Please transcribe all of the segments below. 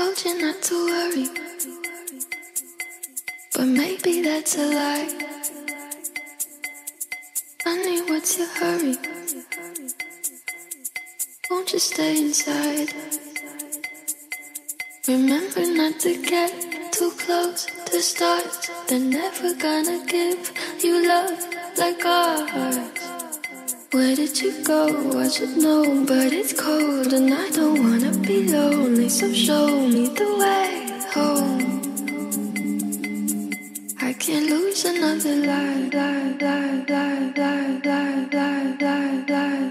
Told you not to worry, but maybe that's a lie. Honey, what's your hurry? Won't you stay inside? Remember not to get too close to stars. They're never gonna give you love like ours. Where did you go? I should know, but it's cold and I don't wanna be lonely. So show me the way home. I can't lose another life, life, life, life, life, life, life, life, life,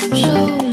doesn't show.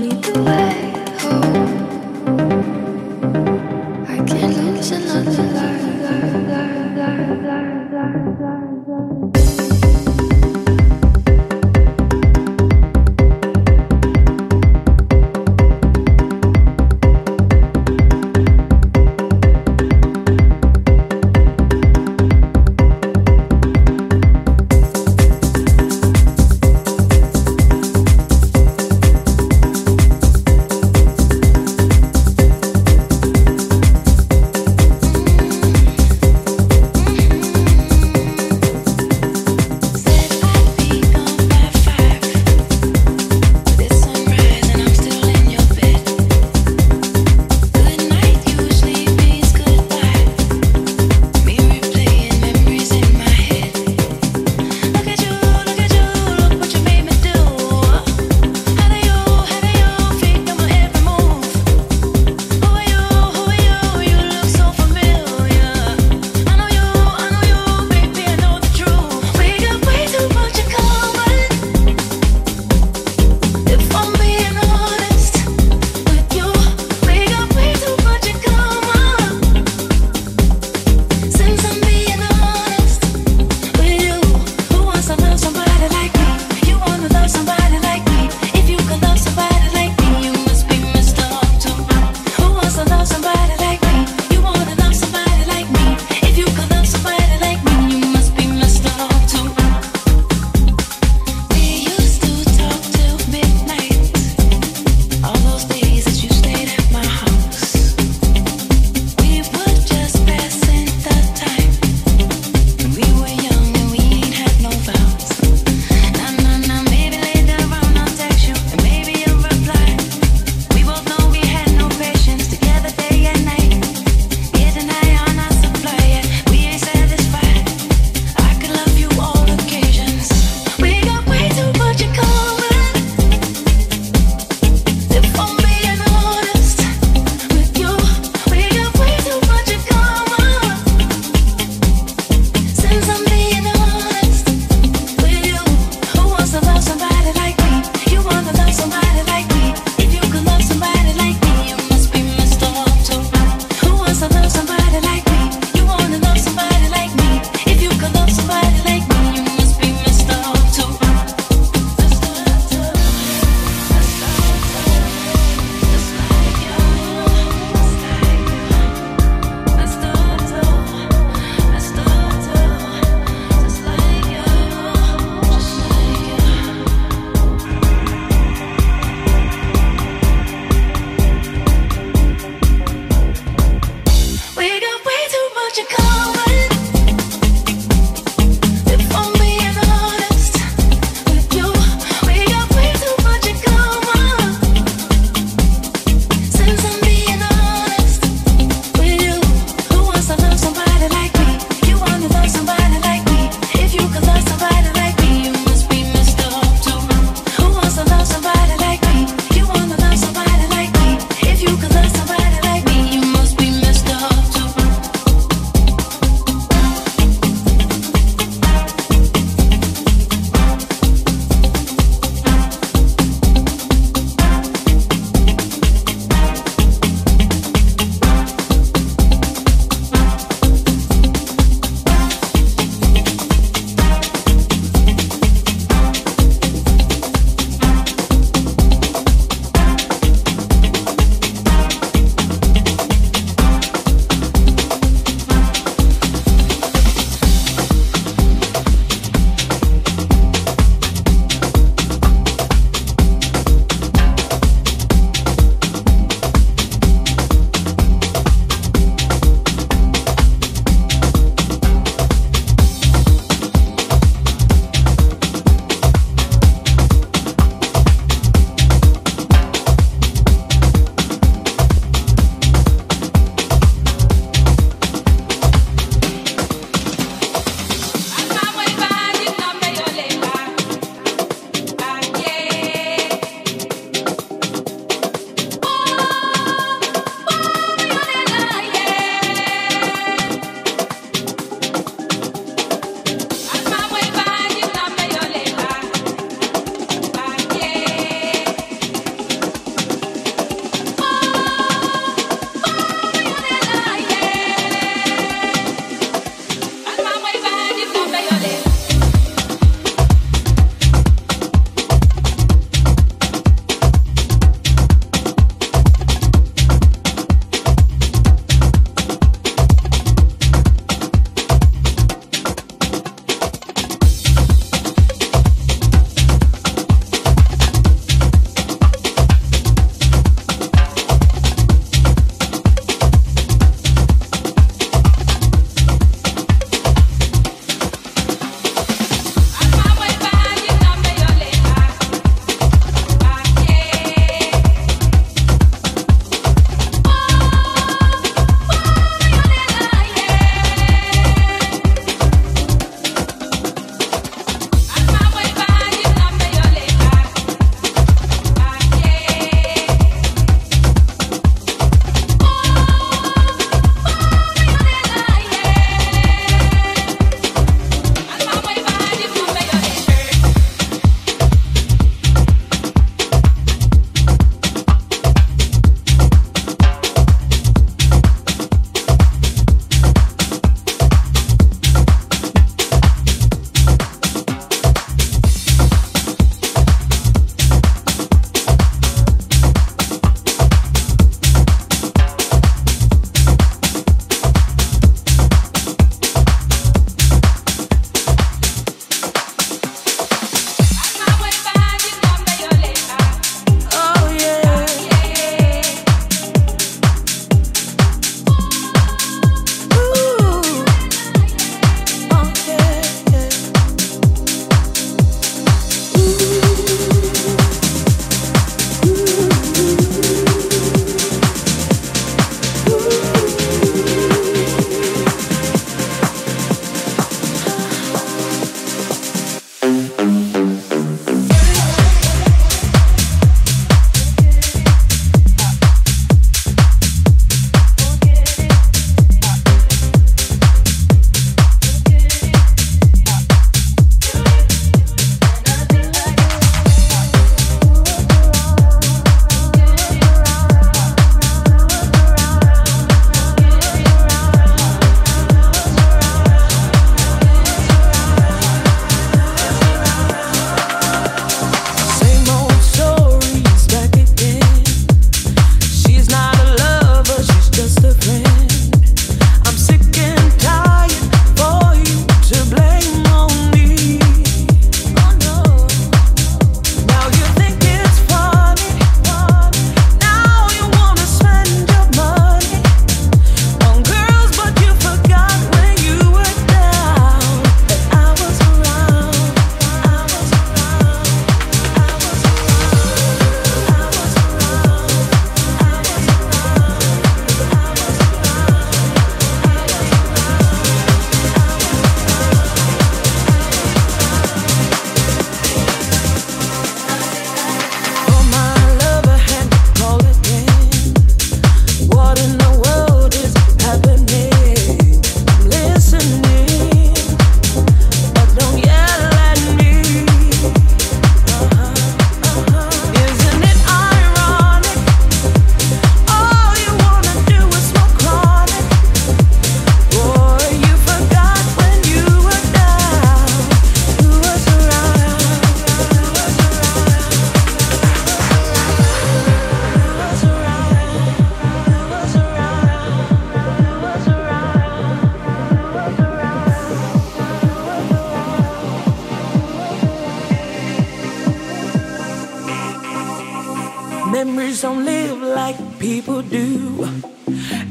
Don't live like people do.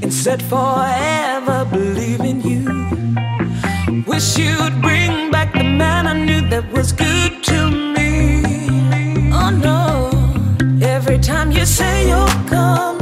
Instead, forever believe in you. Wish you'd bring back the man I knew that was good to me. Oh no, every time you say you'll coming.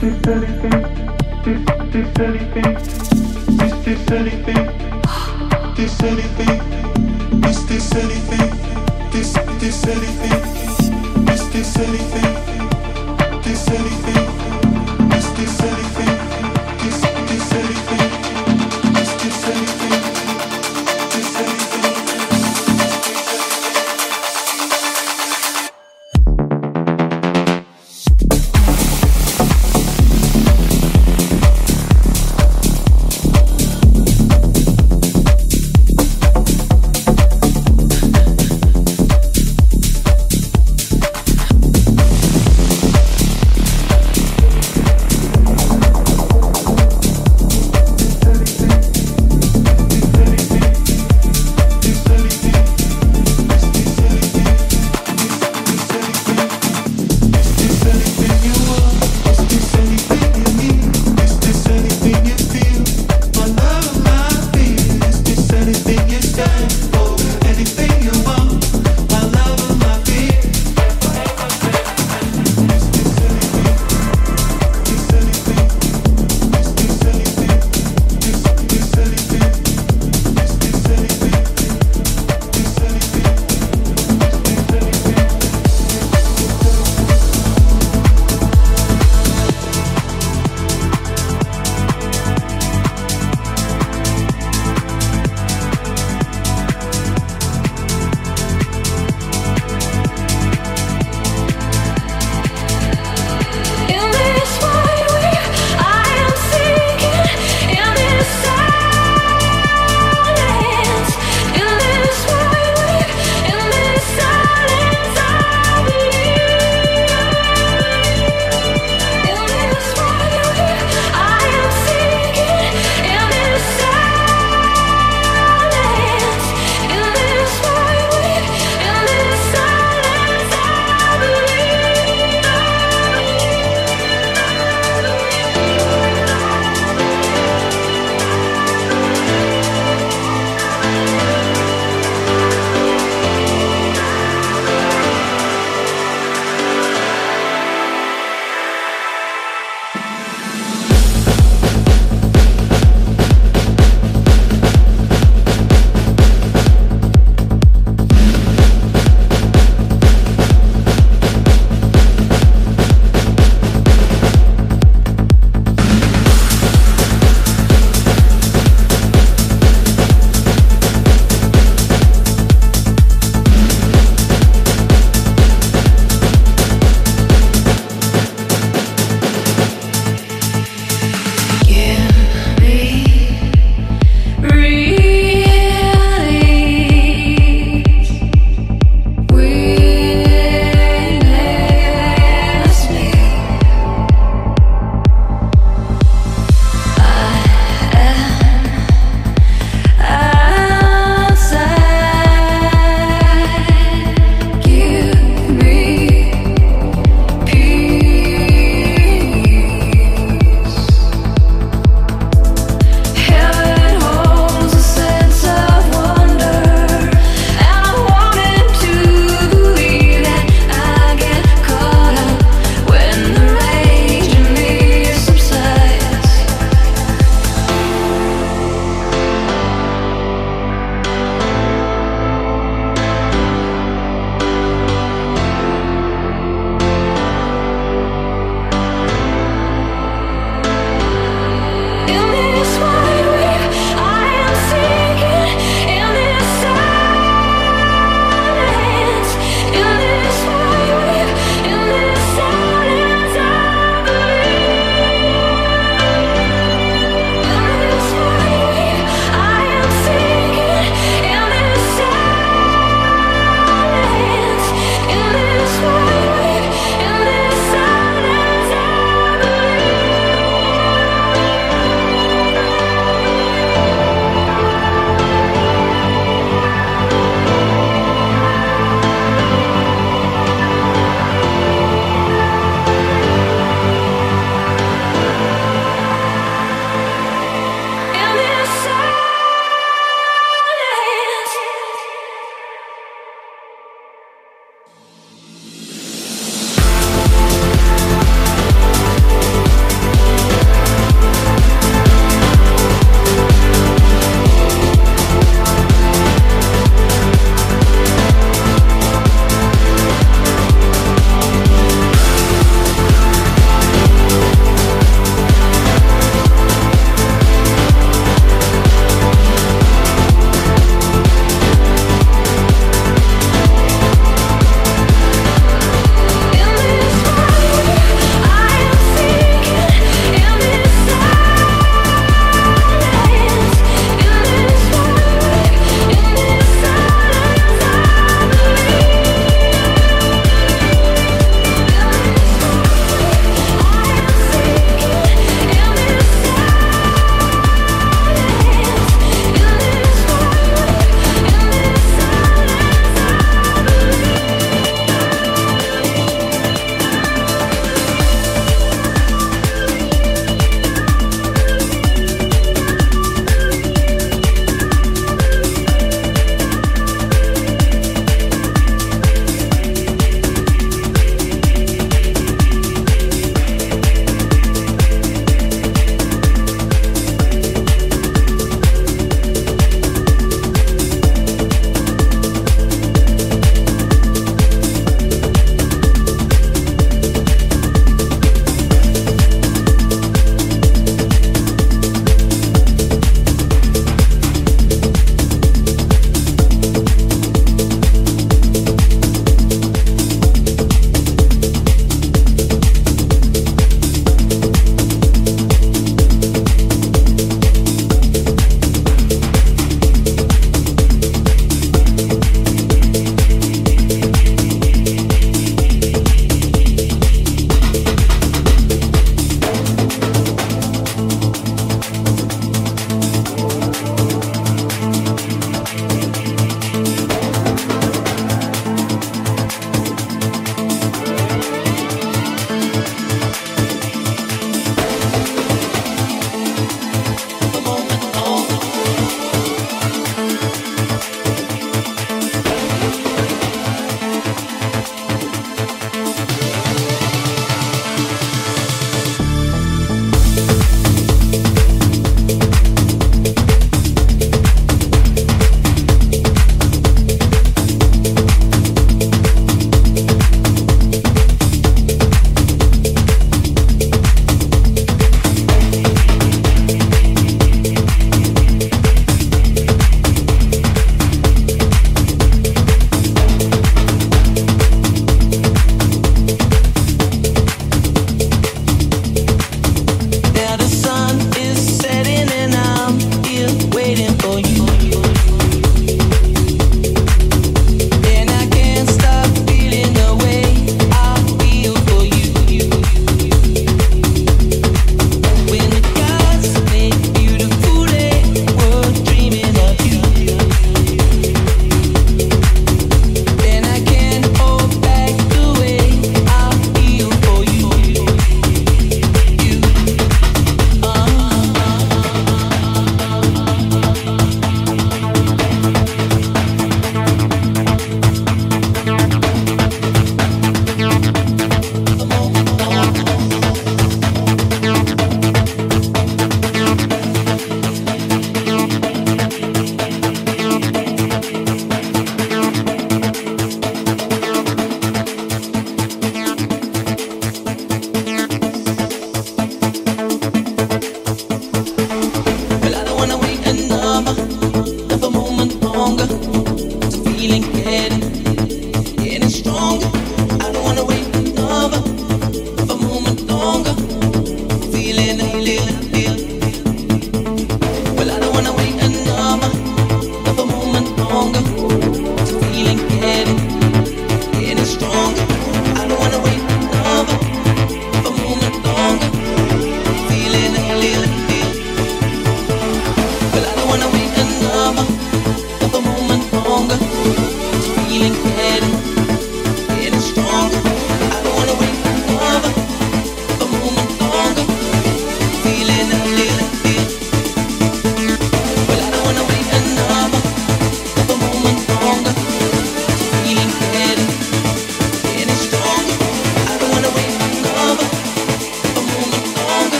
This anything? Is this anything?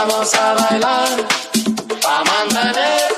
Vamos a bailar, a mantener.